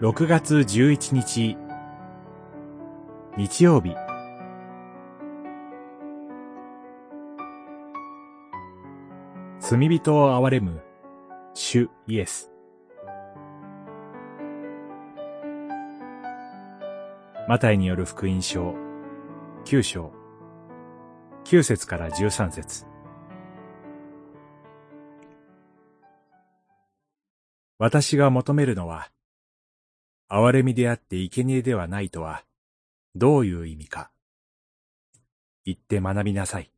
6月11日。日曜日。罪人を憐れむ。主イエス。マタイによる福音書。9章。9節から13節。私が求めるのは、憐れみであって生贄ではないとは、どういう意味か。言って学びなさい。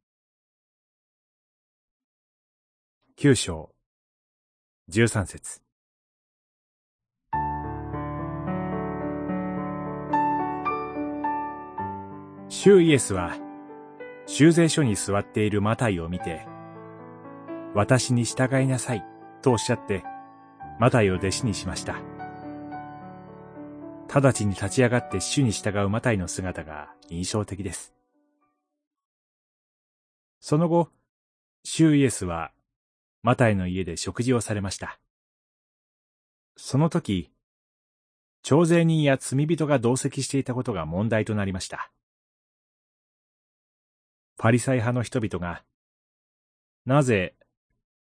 九章、十三節。主イエスは、修税所に座っているマタイを見て、私に従いなさい、とおっしゃって、マタイを弟子にしました。直ちに立ち上がって主に従うマタイの姿が印象的です。その後、主イエスはマタイの家で食事をされました。その時、徴税人や罪人が同席していたことが問題となりました。パリサイ派の人々が、なぜ、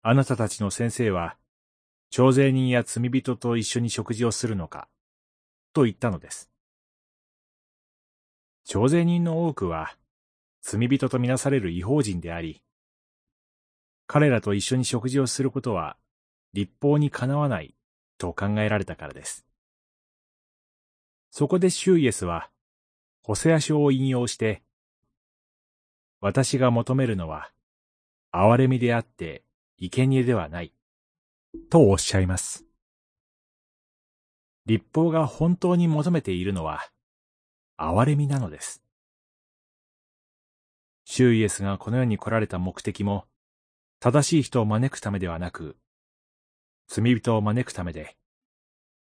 あなたたちの先生は徴税人や罪人と一緒に食事をするのか、と言ったのです。徴税人の多くは、罪人とみなされる違法人であり、彼らと一緒に食事をすることは、立法にかなわないと考えられたからです。そこでシューイエスは、ホセア書を引用して、私が求めるのは、憐れみであって、生贄ではない。とおっしゃいます。立法が本当に求めているのは、憐れみなのです。シューイエスがこの世に来られた目的も、正しい人を招くためではなく、罪人を招くためで、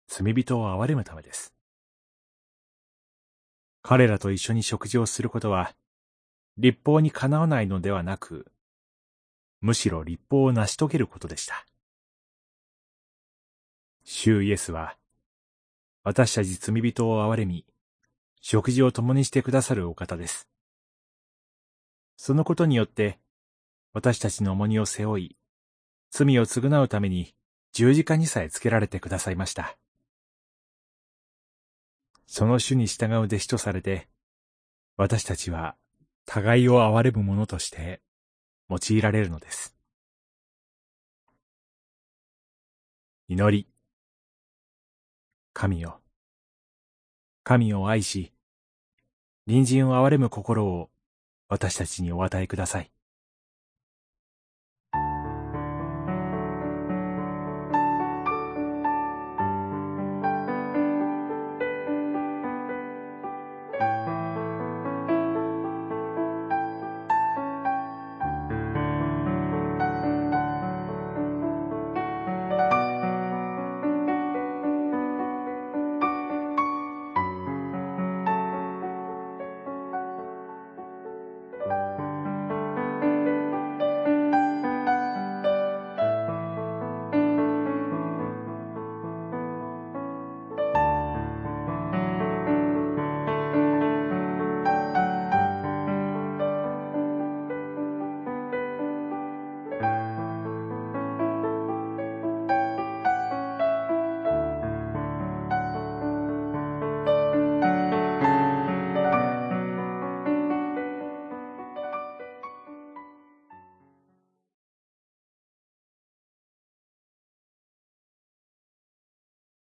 罪人を憐れむためです。彼らと一緒に食事をすることは、立法にかなわないのではなく、むしろ立法を成し遂げることでした。主イエスは、私たち罪人を憐れみ、食事を共にしてくださるお方です。そのことによって、私たちの重荷を背負い、罪を償うために十字架にさえつけられてくださいました。その主に従う弟子とされて、私たちは互いを憐れむ者として用いられるのです。祈り。神よ。神を愛し、隣人を憐れむ心を私たちにお与えください。